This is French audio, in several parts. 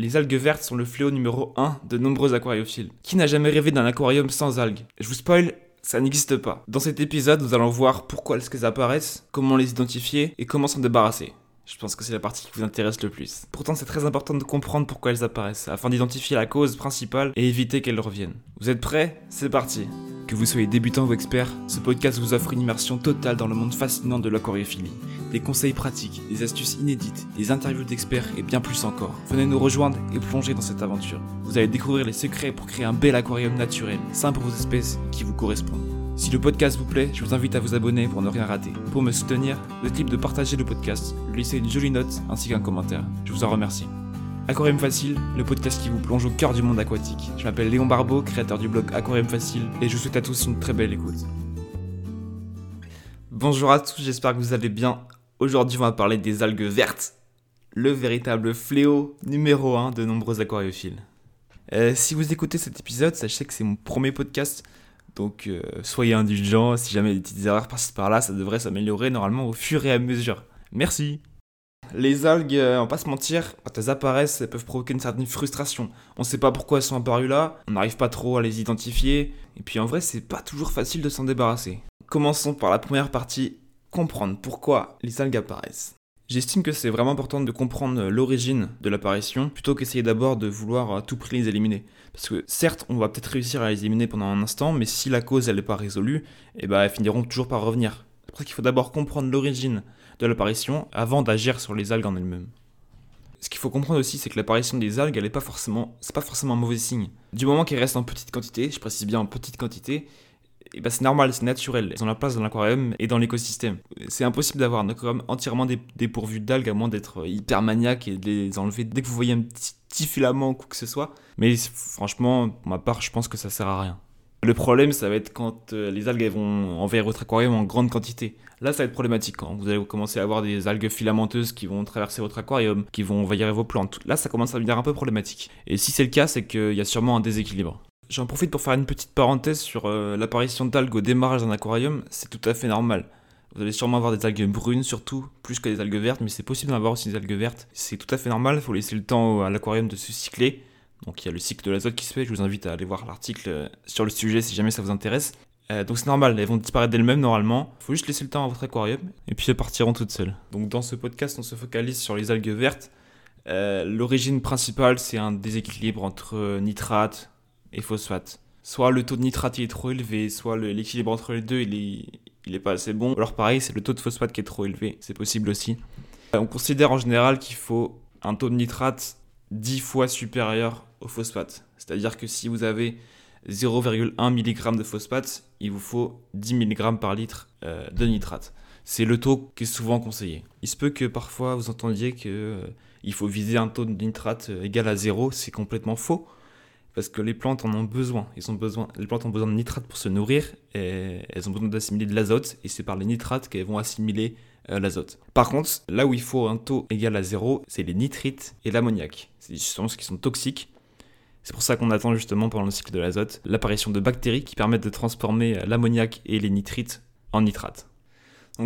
Les algues vertes sont le fléau numéro 1 de nombreux aquariophiles. Qui n'a jamais rêvé d'un aquarium sans algues? Je vous spoil, ça n'existe pas. Dans cet épisode, nous allons voir pourquoi elles apparaissent, comment les identifier et comment s'en débarrasser. Je pense que c'est la partie qui vous intéresse le plus. Pourtant, c'est très important de comprendre pourquoi elles apparaissent, afin d'identifier la cause principale et éviter qu'elles reviennent. Vous êtes prêts? C'est parti Que vous soyez débutant ou expert, ce podcast vous offre une immersion totale dans le monde fascinant de l'aquariophilie. Des conseils pratiques, des astuces inédites, des interviews d'experts et bien plus encore. Venez nous rejoindre et plonger dans cette aventure. Vous allez découvrir les secrets pour créer un bel aquarium naturel, sain pour vos espèces qui vous correspondent. Si le podcast vous plaît, je vous invite à vous abonner pour ne rien rater. Pour me soutenir, le type de partager le podcast, lui laisser une jolie note ainsi qu'un commentaire. Je vous en remercie. Aquarium Facile, le podcast qui vous plonge au cœur du monde aquatique. Je m'appelle Léon Barbeau, créateur du blog Aquarium Facile, et je vous souhaite à tous une très belle écoute. Bonjour à tous, j'espère que vous allez bien. Aujourd'hui, on va parler des algues vertes, le véritable fléau numéro 1 de nombreux aquariophiles. Euh, si vous écoutez cet épisode, sachez que c'est mon premier podcast donc euh, soyez indulgents, si jamais des petites erreurs par-ci par-là, ça devrait s'améliorer normalement au fur et à mesure. Merci les algues, euh, on va pas se mentir, quand elles apparaissent, elles peuvent provoquer une certaine frustration. On sait pas pourquoi elles sont apparues là, on n'arrive pas trop à les identifier, et puis en vrai, c'est pas toujours facile de s'en débarrasser. Commençons par la première partie, comprendre pourquoi les algues apparaissent. J'estime que c'est vraiment important de comprendre l'origine de l'apparition plutôt qu'essayer d'abord de vouloir à tout prix les éliminer. Parce que certes, on va peut-être réussir à les éliminer pendant un instant, mais si la cause n'est pas résolue, eh ben, elles finiront toujours par revenir. C'est pour ça qu'il faut d'abord comprendre l'origine de l'apparition avant d'agir sur les algues en elles-mêmes. Ce qu'il faut comprendre aussi, c'est que l'apparition des algues, elle n'est pas forcément, c'est pas forcément un mauvais signe. Du moment qu'elles restent en petite quantité, je précise bien en petite quantité, bah c'est normal, c'est naturel. Elles ont la place dans l'aquarium et dans l'écosystème. C'est impossible d'avoir un aquarium entièrement dépourvu d'algues à moins d'être hyper maniaque et de les enlever dès que vous voyez un petit, filament ou quoi que ce soit. Mais franchement, pour ma part, je pense que ça sert à rien. Le problème, ça va être quand euh, les algues vont envahir votre aquarium en grande quantité. Là, ça va être problématique quand vous allez commencer à avoir des algues filamenteuses qui vont traverser votre aquarium, qui vont envahir vos plantes. Là, ça commence à devenir un peu problématique. Et si c'est le cas, c'est qu'il y a sûrement un déséquilibre. J'en profite pour faire une petite parenthèse sur euh, l'apparition d'algues au démarrage d'un aquarium, c'est tout à fait normal. Vous allez sûrement avoir des algues brunes surtout, plus que des algues vertes, mais c'est possible d'en avoir aussi des algues vertes. C'est tout à fait normal, il faut laisser le temps à l'aquarium de se cycler. Donc il y a le cycle de l'azote qui se fait, je vous invite à aller voir l'article euh, sur le sujet si jamais ça vous intéresse. Euh, donc c'est normal, elles vont disparaître d'elles-mêmes normalement. Il faut juste laisser le temps à votre aquarium et puis elles partiront toutes seules. Donc dans ce podcast, on se focalise sur les algues vertes. L'origine principale, c'est un déséquilibre entre nitrate, et phosphate. Soit le taux de nitrate est trop élevé, soit l'équilibre entre les deux il est, pas assez bon. Alors pareil, c'est le taux de phosphate qui est trop élevé, c'est possible aussi. On considère en général qu'il faut un taux de nitrate 10 fois supérieur au phosphate. C'est-à-dire que si vous avez 0,1 mg de phosphate, il vous faut 10 mg par litre euh, de nitrate. C'est le taux qui est souvent conseillé. Il se peut que parfois vous entendiez qu'il euh, faut viser un taux de nitrate euh, égal à 0, c'est complètement faux parce que les plantes en ont besoin. Les plantes ont besoin de nitrates pour se nourrir elles ont besoin d'assimiler de l'azote et c'est par les nitrates qu'elles vont assimiler euh, l'azote. Par contre, là où il faut un taux égal à zéro, c'est les nitrites et l'ammoniac. C'est justement ce qui sont toxiques. C'est pour ça qu'on attend justement pendant le cycle de l'azote l'apparition de bactéries qui permettent de transformer l'ammoniac et les nitrites en nitrates.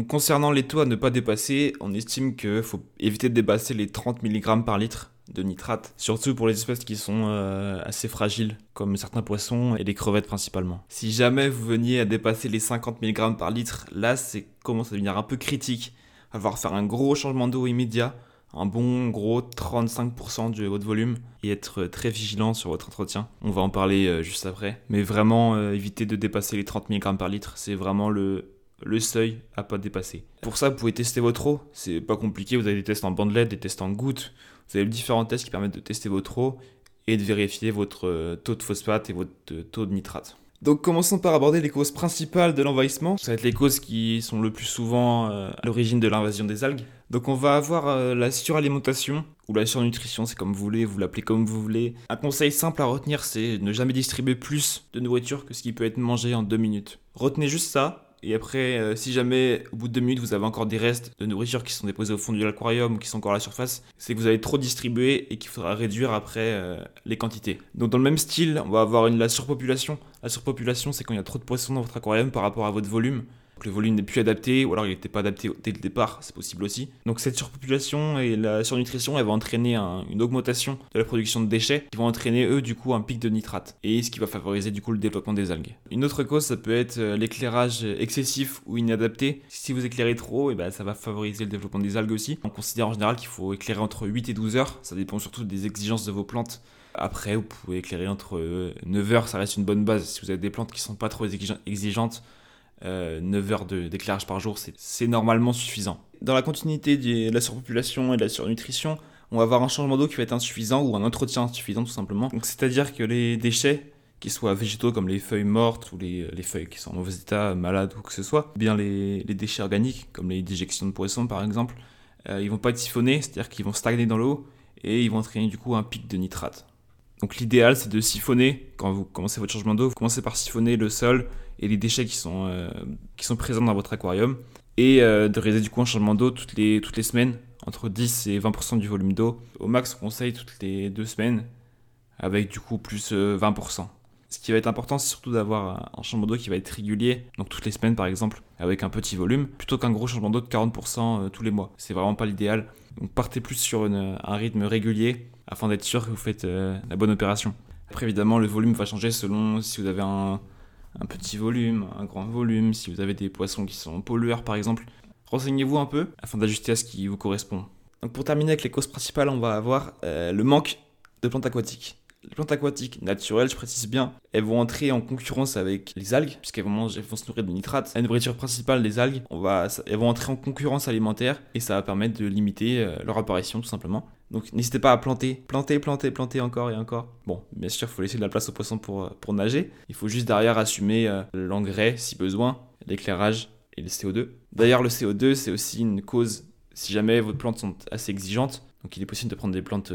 Concernant les taux à ne pas dépasser, on estime qu'il faut éviter de dépasser les 30 mg par litre de nitrate, surtout pour les espèces qui sont euh, assez fragiles, comme certains poissons et les crevettes principalement. Si jamais vous veniez à dépasser les 50 mg par litre, là c'est commence à devenir un peu critique. Falloir faire un gros changement d'eau immédiat, un bon gros 35% de votre volume et être très vigilant sur votre entretien. On va en parler euh, juste après. Mais vraiment euh, éviter de dépasser les 30 mg par litre, c'est vraiment le, le seuil à pas dépasser. Pour ça, vous pouvez tester votre eau. C'est pas compliqué. Vous avez des tests en bandelette, des tests en gouttes. Vous avez différents tests qui permettent de tester votre eau et de vérifier votre euh, taux de phosphate et votre euh, taux de nitrate. Donc commençons par aborder les causes principales de l'envahissement. Ça va être les causes qui sont le plus souvent euh, à l'origine de l'invasion des algues. Donc on va avoir la suralimentation ou la surnutrition, c'est comme vous voulez, vous l'appelez comme vous voulez. Un conseil simple à retenir, c'est ne jamais distribuer plus de nourriture que ce qui peut être mangé en deux minutes. Retenez juste ça, et après, euh, si jamais au bout de deux minutes vous avez encore des restes de nourriture qui sont déposés au fond de l'aquarium ou qui sont encore à la surface, c'est que vous avez trop distribué et qu'il faudra réduire après euh, les quantités. Donc dans le même style, on va avoir la surpopulation. La surpopulation, c'est quand il y a trop de poissons dans votre aquarium par rapport à votre volume. Le volume n'est plus adapté, ou alors il n'était pas adapté dès le départ, c'est possible aussi. Donc cette surpopulation et la surnutrition, elle va entraîner une augmentation de la production de déchets, qui vont entraîner eux du coup un pic de nitrate, et ce qui va favoriser du coup le développement des algues. Une autre cause, ça peut être euh, l'éclairage excessif ou inadapté. Si vous éclairez trop, et eh ben, ça va favoriser le développement des algues aussi. On considère en général qu'il faut éclairer entre 8 et 12 heures, ça dépend surtout des exigences de vos plantes. Après, vous pouvez éclairer entre 9 euh, heures, ça reste une bonne base. Si vous avez des plantes qui sont pas trop exigeantes, 9 euh, heures d'éclairage par jour, c'est normalement suffisant. Dans la continuité de la surpopulation et de la surnutrition, on va avoir un changement d'eau qui va être insuffisant ou un entretien insuffisant tout simplement. c'est-à-dire que les déchets, qu'ils soient végétaux comme les feuilles mortes ou les, feuilles qui sont en mauvais état, malades ou que ce soit, bien les, déchets organiques comme les déjections de poissons par exemple, euh, ils vont pas être siphonnés, c'est-à-dire qu'ils vont stagner dans l'eau et ils vont entraîner du coup un pic de nitrate. Donc l'idéal c'est de siphonner, quand vous commencez votre changement d'eau, vous commencez par siphonner le sol et les déchets qui sont, euh, qui sont présents dans votre aquarium et euh, de réaliser du coup un changement d'eau toutes les, toutes les semaines, entre 10 et 20% du volume d'eau. Au max on conseille toutes les deux semaines avec du coup plus 20%. Euh, Ce qui va être important, c'est surtout d'avoir un changement d'eau qui va être régulier, donc toutes les semaines par exemple, avec un petit volume, plutôt qu'un gros changement d'eau de 40% tous les mois. C'est vraiment pas l'idéal. Partez plus sur un rythme régulier afin d'être sûr que vous faites euh, la bonne opération. Après, évidemment, le volume va changer selon si vous avez un, petit volume, un grand volume, si vous avez des poissons qui sont pollueurs par exemple. Renseignez-vous un peu afin d'ajuster à ce qui vous correspond. Donc pour terminer avec les causes principales, on va avoir euh, le manque de plantes aquatiques. Les plantes aquatiques naturelles, je précise bien, elles vont entrer en concurrence avec les algues, puisqu'elles vont, manger, vont se nourrir de nitrates. La nourriture principale des algues, on va, elles vont entrer en concurrence alimentaire et ça va permettre de limiter euh, leur apparition tout simplement. Donc n'hésitez pas à planter, planter, planter, planter encore et encore. Bon, bien sûr, il faut laisser de la place aux poissons pour, euh, pour nager. Il faut juste derrière assumer euh, l'engrais si besoin, l'éclairage et le CO2. D'ailleurs, le CO2, c'est aussi une cause si jamais vos plantes sont assez exigeantes. Donc il est possible de prendre des plantes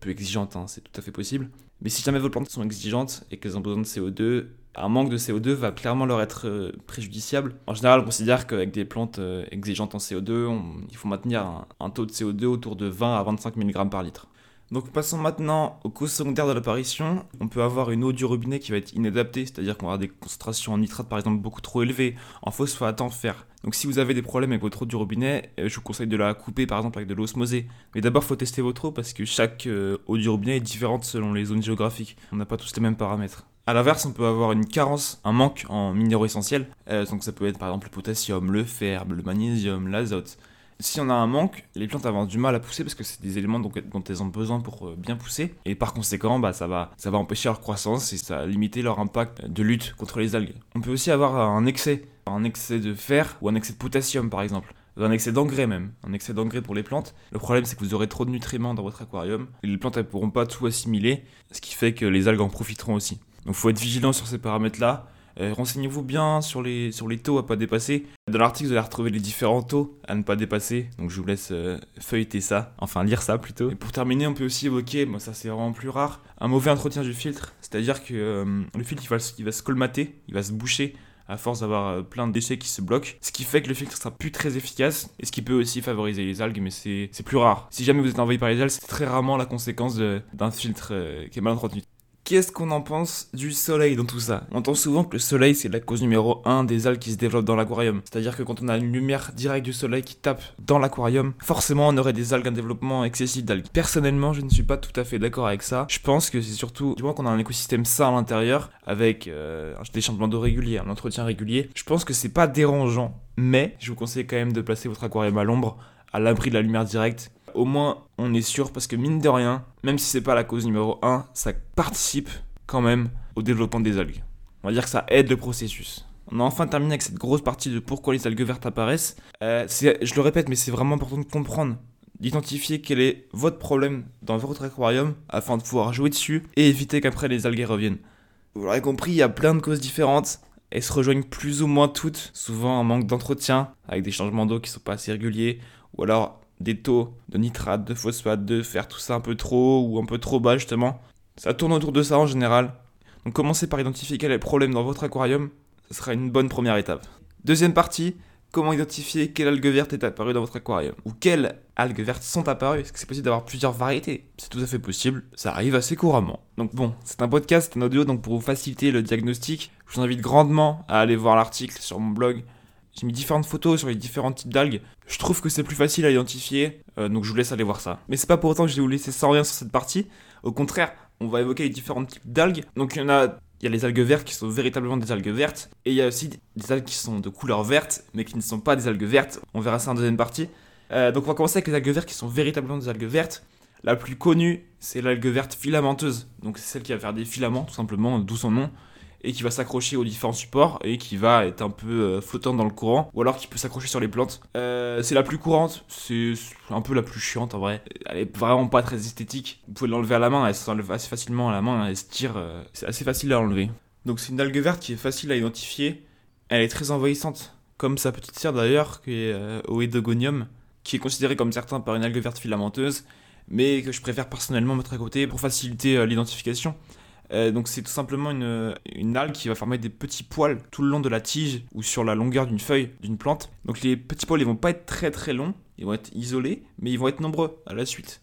peu exigeantes, hein, c'est tout à fait possible. Mais si jamais vos plantes sont exigeantes et qu'elles ont besoin de CO2, un manque de CO2 va clairement leur être euh, préjudiciable. En général, on considère qu'avec des plantes euh, exigeantes en CO2, il faut maintenir un, taux de CO2 autour de 20 à 25 mg par litre. Donc passons maintenant aux causes secondaires de l'apparition. On peut avoir une eau du robinet qui va être inadaptée, c'est-à-dire qu'on avoir des concentrations en nitrate par exemple beaucoup trop élevées, en phosphate, en fer. Donc si vous avez des problèmes avec votre eau du robinet, euh, je vous conseille de la couper par exemple avec de l'osmosée. Mais d'abord, faut tester votre eau parce que chaque euh, eau du robinet est différente selon les zones géographiques. On n'a pas tous les mêmes paramètres. A l'inverse, on peut avoir une carence, un manque en minéraux essentiels. Euh, donc ça peut être par exemple le potassium, le fer, le magnésium, l'azote si on a un manque, les plantes vont du mal à pousser parce que c'est des éléments dont, elles ont besoin pour euh, bien pousser. Et par conséquent, bah, ça, va, empêcher leur croissance et ça va limiter leur impact de lutte contre les algues. On peut aussi avoir un excès, un excès de fer ou un excès de potassium par exemple un excès d'engrais même, un excès d'engrais pour les plantes. Le problème c'est que vous aurez trop de nutriments dans votre aquarium les plantes elles pourront pas tout assimiler, ce qui fait que les algues en profiteront aussi. Donc faut être vigilant sur ces paramètres là. Euh, renseignez-vous bien sur les, sur les taux à pas dépasser. Dans l'article, vous allez retrouver les différents taux à ne pas dépasser. Donc je vous laisse euh, feuilleter ça, enfin lire ça plutôt. Et pour terminer, on peut aussi évoquer, moi ça c'est vraiment plus rare, un mauvais entretien du filtre. C'est-à-dire que euh, le filtre il va, va se colmater, il va se boucher à force d'avoir plein de déchets qui se bloquent. Ce qui fait que le filtre sera plus très efficace et ce qui peut aussi favoriser les algues, mais c'est plus rare. Si jamais vous êtes envahi par les algues, c'est très rarement la conséquence d'un filtre qui est mal entretenu. Qu'est-ce qu'on en pense du soleil dans tout ça? On entend souvent que le soleil c'est la cause numéro 1 des algues qui se développent dans l'aquarium. C'est-à-dire que quand on a une lumière directe du soleil qui tape dans l'aquarium, forcément on aurait des algues, un développement excessif d'algues. Personnellement, je ne suis pas tout à fait d'accord avec ça. Je pense que c'est surtout, du moins qu'on a un écosystème sain à l'intérieur, avec euh, des changements d'eau réguliers, un entretien régulier, je pense que c'est pas dérangeant. Mais je vous conseille quand même de placer votre aquarium à l'ombre, à l'abri de la lumière directe au moins on est sûr parce que mine de rien, même si c'est pas la cause numéro 1, ça participe quand même au développement des algues. On va dire que ça aide le processus. On a enfin terminé avec cette grosse partie de pourquoi les algues vertes apparaissent. Euh, je le répète, mais c'est vraiment important de comprendre, d'identifier quel est votre problème dans votre aquarium afin de pouvoir jouer dessus et éviter qu'après les algues reviennent. Vous l'aurez compris, il y a plein de causes différentes. Elles se rejoignent plus ou moins toutes, souvent un manque d'entretien, avec des changements d'eau qui sont pas assez réguliers, ou alors des taux de nitrate, de phosphate, de fer, tout ça un peu trop ou un peu trop bas justement. Ça tourne autour de ça en général. Donc commencez par identifier quel est le problème dans votre aquarium, ce sera une bonne première étape. Deuxième partie, comment identifier quelle algue verte est apparue dans votre aquarium ou quelles algues vertes sont apparues. Est-ce que c'est possible d'avoir plusieurs variétés? C'est tout à fait possible, ça arrive assez couramment. Donc bon, c'est un podcast, c'est un audio, donc pour vous faciliter le diagnostic, je vous invite grandement à aller voir l'article sur mon blog J'ai mis différentes photos sur les différents types d'algues. Je trouve que c'est plus facile à identifier, euh, donc je vous laisse aller voir ça. Mais c'est pas pour autant que je vais vous laisser sans rien sur cette partie. Au contraire, on va évoquer les différents types d'algues. Donc il y en a, il y a les algues vertes qui sont véritablement des algues vertes, et il y a aussi des algues qui sont de couleur verte, mais qui ne sont pas des algues vertes. On verra ça en deuxième partie. Euh, donc on va commencer avec les algues vertes qui sont véritablement des algues vertes. La plus connue, c'est l'algue verte filamenteuse. Donc c'est celle qui va faire des filaments, tout simplement, d'où son nom et qui va s'accrocher aux différents supports et qui va être un peu euh, flottant dans le courant ou alors qui peut s'accrocher sur les plantes. Euh, c'est la plus courante, c'est un peu la plus chiante en vrai. Elle est vraiment pas très esthétique. Vous pouvez l'enlever à la main, elle s'enlève assez facilement à la main, elle se tire, euh, c'est assez facile à enlever. Donc c'est une algue verte qui est facile à identifier. Elle est très envahissante, comme sa petite sœur d'ailleurs, qui est Oedogonium, qui est considérée comme certains par une algue verte filamenteuse, mais que je préfère personnellement mettre à côté pour faciliter l'identification. Euh, donc c'est tout simplement une, une, algue qui va former des petits poils tout le long de la tige ou sur la longueur d'une feuille d'une plante. Donc les petits poils ils vont pas être très très longs, ils vont être isolés, mais ils vont être nombreux à la suite.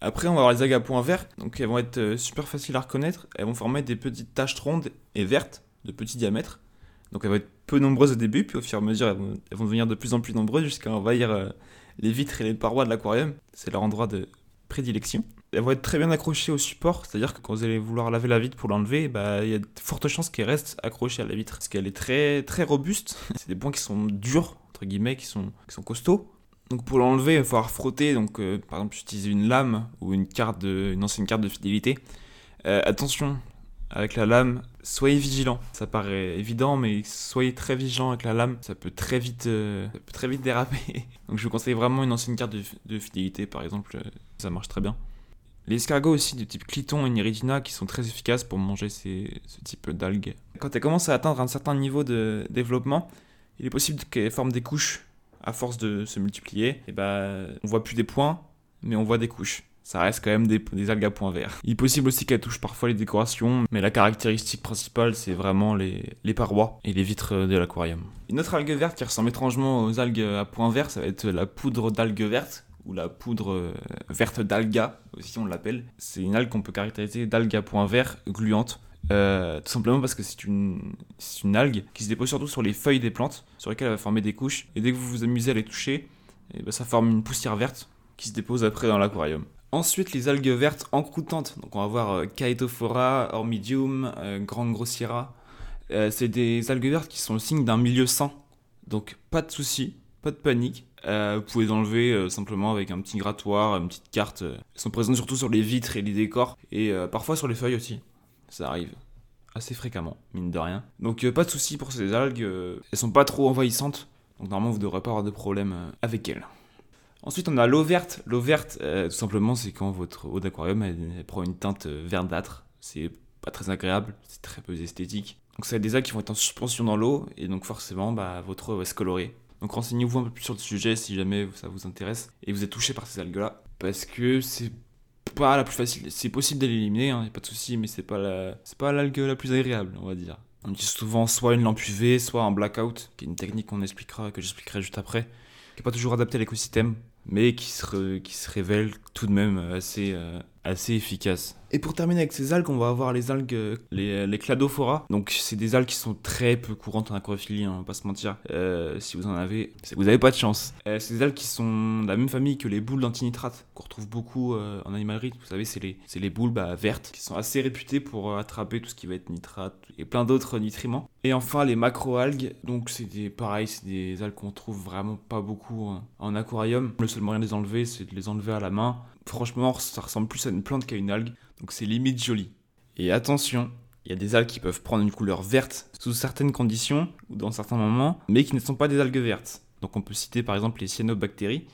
Après on va avoir les algues points verts, donc elles vont être euh, super faciles à reconnaître, elles vont former des petites taches rondes et vertes de petit diamètre. Donc elles vont être peu nombreuses au début, puis au fur et à mesure elles vont, devenir de plus en plus nombreuses jusqu'à envahir euh, les vitres et les parois de l'aquarium. C'est leur endroit de prédilection elles vont être très bien accrochées au support, c'est-à-dire que quand vous allez vouloir laver la vitre pour l'enlever, bah, il y a de fortes chances qu'elle reste accrochée à la vitre, parce qu'elle est très, très robuste. C'est des points qui sont durs, entre guillemets, qui sont, qui sont costauds. Donc pour l'enlever, il va falloir frotter. Donc euh, par exemple, j'utilise une lame ou une carte de, une ancienne carte de fidélité. Euh, attention avec la lame, soyez vigilant. Ça paraît évident, mais soyez très vigilant avec la lame. Ça peut très vite, euh, très vite déraper. Donc je vous conseille vraiment une ancienne carte de, de fidélité, par exemple. Ça marche très bien. Les escargots aussi de type Cliton et Neridina qui sont très efficaces pour manger ces, ce type d'algues. Quand elles commencent à atteindre un certain niveau de développement, il est possible qu'elles forment des couches à force de se multiplier. Et bah, on voit plus des points, mais on voit des couches. Ça reste quand même des, algues à points verts. Il est possible aussi qu'elles touchent parfois les décorations, mais la caractéristique principale, c'est vraiment les, les, parois et les vitres de l'aquarium. Une autre algue verte qui ressemble étrangement aux algues à points verts, ça va être la poudre d'algue verte, ou la poudre euh, verte d'alga, aussi on l'appelle. C'est une algue qu'on peut caractériser d'alga point vert gluante. Euh, tout simplement parce que c'est une, une algue qui se dépose surtout sur les feuilles des plantes, sur lesquelles elle va former des couches. Et dès que vous vous amusez à les toucher, eh ben ça forme une poussière verte qui se dépose après dans l'aquarium. Ensuite, les algues vertes encroutantes. Donc, on va voir euh, Chaetophora, Ormidium, euh, Grand Grossira. c'est des algues vertes qui sont le signe d'un milieu sain. Donc, pas de souci, pas de panique. Euh, vous pouvez enlever euh, simplement avec un petit grattoir, une petite carte. Elles sont présentes surtout sur les vitres et les décors, et euh, parfois sur les feuilles aussi. Ça arrive assez fréquemment, mine de rien. Donc pas de souci pour ces algues, elles sont pas trop envahissantes, donc normalement vous devrez pas avoir de problème avec elles. Ensuite on a l'eau verte. L'eau verte, tout simplement c'est quand votre eau d'aquarium prend une teinte verdâtre. C'est pas très agréable, c'est très peu esthétique. Donc c'est des algues qui vont être en suspension dans l'eau, et donc forcément bah, votre eau va se colorer. Donc renseignez-vous un peu plus sur le sujet si jamais ça vous intéresse et vous êtes touché par ces algues-là. Parce que c'est pas la plus facile. C'est possible de l'éliminer, hein, pas de souci, mais c'est pas pas l'algue la plus agréable, on va dire. On utilise souvent soit une lampe UV, soit un blackout, qui est une technique qu'on expliquera, que j'expliquerai juste après, qui n'est pas toujours adaptée à l'écosystème, mais qui se, qui se révèle tout de même assez, euh, assez efficace. Et pour terminer avec ces algues, on va avoir les algues, les, les cladophora. Donc c'est des algues qui sont très peu courantes en aquariophilie, hein, on va pas se mentir. Euh, si vous en avez, vous avez pas de chance. Euh, c'est des algues qui sont de la même famille que les boules d'antinitrate, qu'on retrouve beaucoup euh, en animalerie. Vous savez, c'est les, les boules bah, vertes, qui sont assez réputées pour attraper tout ce qui va être nitrate et plein d'autres nutriments. Et enfin les macroalgues, donc c'est pareil, c'est des algues qu'on trouve vraiment pas beaucoup en, en aquarium. Le seul moyen de les enlever, c'est de les enlever à la main. Franchement, ça ressemble plus à une plante qu'à une algue. Donc c'est limite joli. Et attention, il y a des algues qui peuvent prendre une couleur verte sous certaines conditions ou dans certains moments, mais qui ne sont pas des algues vertes. Donc on peut citer par exemple les cyanobactéries,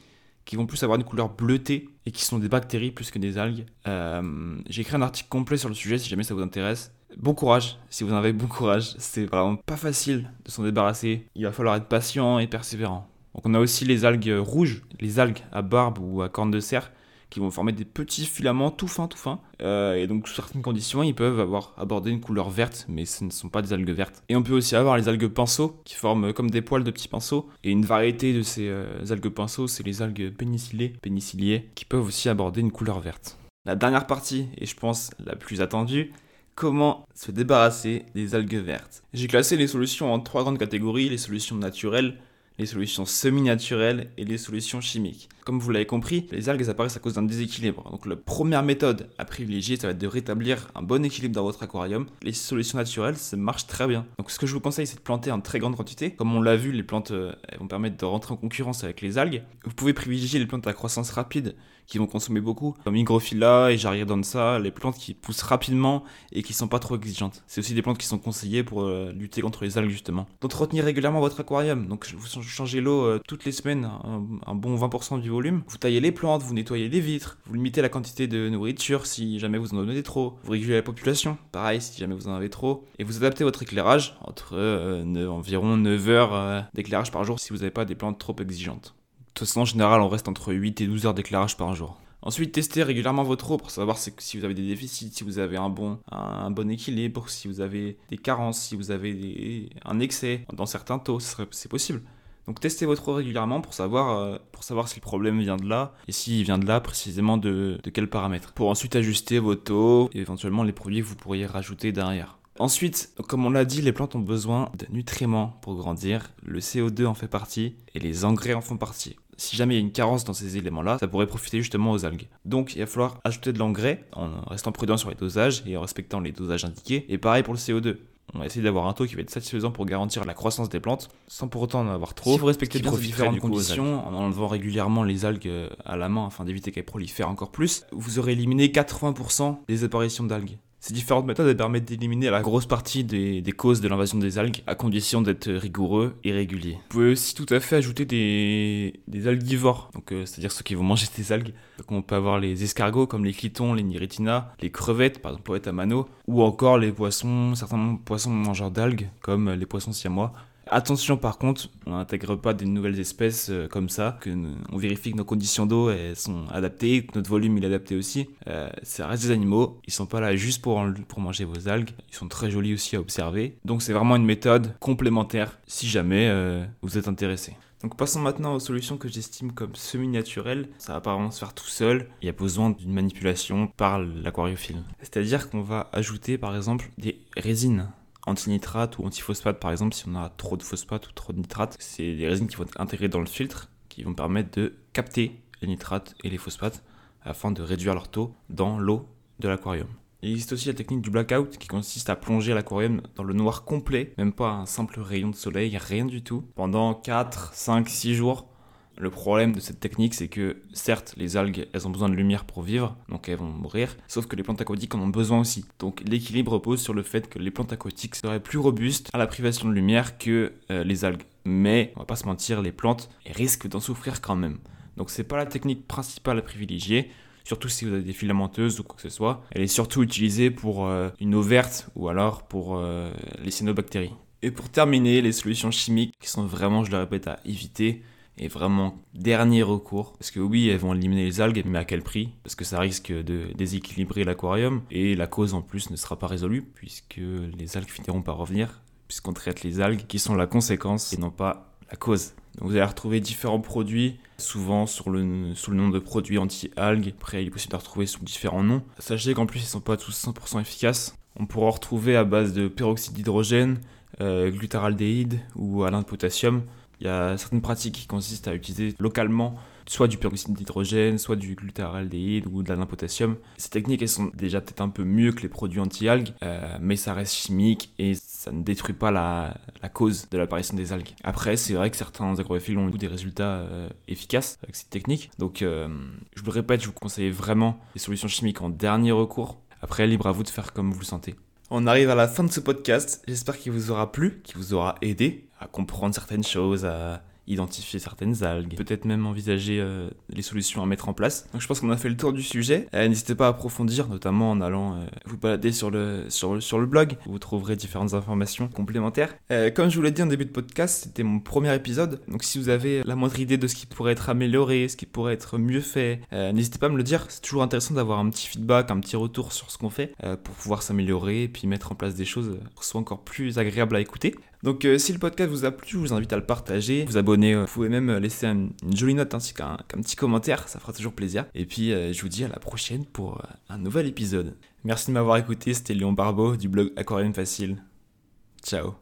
qui vont plus avoir une couleur bleutée et qui sont des bactéries plus que des algues. Euh, j'ai écrit un article complet sur le sujet si jamais ça vous intéresse. Bon courage, si vous en avez bon courage, c'est vraiment pas facile de s'en débarrasser. Il va falloir être patient et persévérant. Donc on a aussi les algues rouges, les algues à barbe ou à corne de cerf, qui vont former des petits filaments tout fins, tout fins. Euh, et donc, sous certaines conditions, ils peuvent avoir abordé une couleur verte, mais ce ne sont pas des algues vertes. Et on peut aussi avoir les algues pinceaux, qui forment comme des poils de petits pinceaux. Et une variété de ces euh, algues pinceaux, c'est les algues pénicillées, pénicilliées, qui peuvent aussi aborder une couleur verte. La dernière partie, et je pense la plus attendue, comment se débarrasser des algues vertes. J'ai classé les solutions en trois grandes catégories, les solutions naturelles, les solutions semi-naturelles et les solutions chimiques. Comme vous l'avez compris, les algues apparaissent à cause d'un déséquilibre. Donc la première méthode à privilégier, ça va être de rétablir un bon équilibre dans votre aquarium. Les solutions naturelles, ça marche très bien. Donc ce que je vous conseille, c'est de planter en très grande quantité. Comme on l'a vu, les plantes euh, vont permettre de rentrer en concurrence avec les algues. Vous pouvez privilégier les plantes à croissance rapide qui vont consommer beaucoup, comme Hygrophila et Jaridansa, les plantes qui poussent rapidement et qui sont pas trop exigeantes. C'est aussi des plantes qui sont conseillées pour euh, lutter contre les algues justement. D'entretenir régulièrement votre aquarium. Donc vous changez l'eau euh, toutes les semaines, un, un bon 20% du volume. Vous taillez les plantes, vous nettoyez les vitres, vous limitez la quantité de nourriture si jamais vous en donnez trop. Vous régulez la population, pareil si jamais vous en avez trop. Et vous adaptez votre éclairage entre euh, environ 9 heures d'éclairage par jour si vous n'avez pas des plantes trop exigeantes. De toute façon, en général, on reste entre 8 et 12 heures d'éclairage par jour. Ensuite, testez régulièrement votre eau pour savoir si vous avez des déficits, si vous avez un bon, un bon équilibre, si vous avez des carences, si vous avez un excès dans certains taux, c'est possible. Donc testez votre eau régulièrement pour savoir, euh, pour savoir si le problème vient de là et s'il vient de là précisément de, de quels paramètres. Pour ensuite ajuster vos taux et éventuellement les produits que vous pourriez rajouter derrière. Ensuite, comme on l'a dit, les plantes ont besoin de nutriments pour grandir. Le CO2 en fait partie et les engrais en font partie si jamais il y a une carence dans ces éléments-là, ça pourrait profiter justement aux algues. Donc il va falloir ajouter de l'engrais en restant prudent sur les dosages et en respectant les dosages indiqués. Et pareil pour le CO2. On va essayer d'avoir un taux qui va être satisfaisant pour garantir la croissance des plantes, sans pour autant en avoir trop. Si vous respectez bien ces différentes conditions, en enlevant régulièrement les algues à la main afin d'éviter qu'elles prolifèrent encore plus, vous aurez éliminé 80% des apparitions d'algues. Ces différentes méthodes permettent d'éliminer la grosse partie des, causes de l'invasion des algues, à condition d'être rigoureux et régulier. Vous pouvez aussi tout à fait ajouter des, des euh, c'est-à-dire ceux qui vont manger des algues. Donc on peut avoir les escargots comme les clitons, les niritina, les crevettes, par exemple poète à mano, ou encore les poissons, certains poissons mangeurs d'algues comme les poissons siamois. Attention par contre, on n'intègre pas des nouvelles espèces euh, comme ça, que on vérifie que nos conditions d'eau sont adaptées, que notre volume est adapté aussi. Euh, ça reste des animaux, ils sont pas là juste pour, manger vos algues, ils sont très jolis aussi à observer. Donc c'est vraiment une méthode complémentaire si jamais euh, vous êtes intéressé. Donc passons maintenant aux solutions que j'estime comme semi-naturelles. Ça va vraiment se faire tout seul. Il y a besoin d'une manipulation par l'aquariophile. C'est-à-dire qu'on va ajouter par exemple des résines antinitrate ou antiphosphate par exemple si on a trop de phosphate ou trop de nitrate. C'est des résines qui vont être intégrées dans le filtre qui vont permettre de capter les nitrates et les phosphates afin de réduire leur taux dans l'eau de l'aquarium. Il existe aussi la technique du blackout qui consiste à plonger l'aquarium dans le noir complet, même pas un simple rayon de soleil, rien du tout, pendant 4, 5, 6 jours le problème de cette technique, c'est que certes, les algues, elles ont besoin de lumière pour vivre, donc elles vont mourir, sauf que les plantes aquatiques en ont besoin aussi. Donc l'équilibre repose sur le fait que les plantes aquatiques seraient plus robustes à la privation de lumière que euh, les algues. Mais, on va pas se mentir, les plantes risquent d'en souffrir quand même. Donc c'est pas la technique principale à privilégier, surtout si vous avez des filamenteuses ou quoi que ce soit. Elle est surtout utilisée pour euh, une eau verte ou alors pour euh, les cyanobactéries. Et pour terminer, les solutions chimiques qui sont vraiment, je le répète, à éviter est vraiment dernier recours. Parce que oui, elles vont éliminer les algues, mais à quel prix? Parce que ça risque de déséquilibrer l'aquarium et la cause en plus ne sera pas résolue puisque les algues finiront par revenir puisqu'on traite les algues qui sont la conséquence et non pas la cause. Donc vous allez retrouver différents produits, souvent sous le nom de produits anti-algues. Après, il est possible de retrouver sous différents noms. Sachez qu'en plus, ils ne sont pas tous 100% efficaces. On pourra retrouver à base de peroxyde d'hydrogène, euh, glutaraldéhyde ou à de potassium. Il y a certaines pratiques qui consistent à utiliser localement soit du peroxyde d'hydrogène, soit du glutáraldéhyde ou de la potassium. Ces techniques, elles sont déjà peut-être un peu mieux que les produits anti-algues, euh, mais ça reste chimique et ça ne détruit pas la, cause de l'apparition des algues. Après, c'est vrai que certains agrophiles ont eu des résultats euh, efficaces avec cette technique. Donc, euh, je vous le répète, je vous conseille vraiment les solutions chimiques en dernier recours. Après, libre à vous de faire comme vous le sentez. On arrive à la fin de ce podcast. J'espère qu'il vous aura plu, qu'il vous aura aidé à comprendre certaines choses, à identifier certaines algues, peut-être même envisager euh, les solutions à mettre en place. Donc je pense qu'on a fait le tour du sujet. Euh, n'hésitez pas à approfondir, notamment en allant euh, vous balader sur le, sur, sur le blog, où vous trouverez différentes informations complémentaires. comme je vous l'ai dit en début de podcast, c'était mon premier épisode, donc si vous avez la moindre idée de ce qui pourrait être amélioré, ce qui pourrait être mieux fait, n'hésitez pas à me le dire. C'est toujours intéressant d'avoir un petit feedback, un petit retour sur ce qu'on fait, pour pouvoir s'améliorer et puis mettre en place des choses qui soient encore plus agréables à écouter. Donc euh, si le podcast vous a plu, je vous invite à le partager, vous abonner, euh, vous pouvez même laisser une, jolie note ainsi qu'un petit commentaire, ça fera toujours plaisir. Et puis je vous dis à la prochaine pour un nouvel épisode. Merci de m'avoir écouté, c'était Léon Barbeau du blog Aquarium Facile. Ciao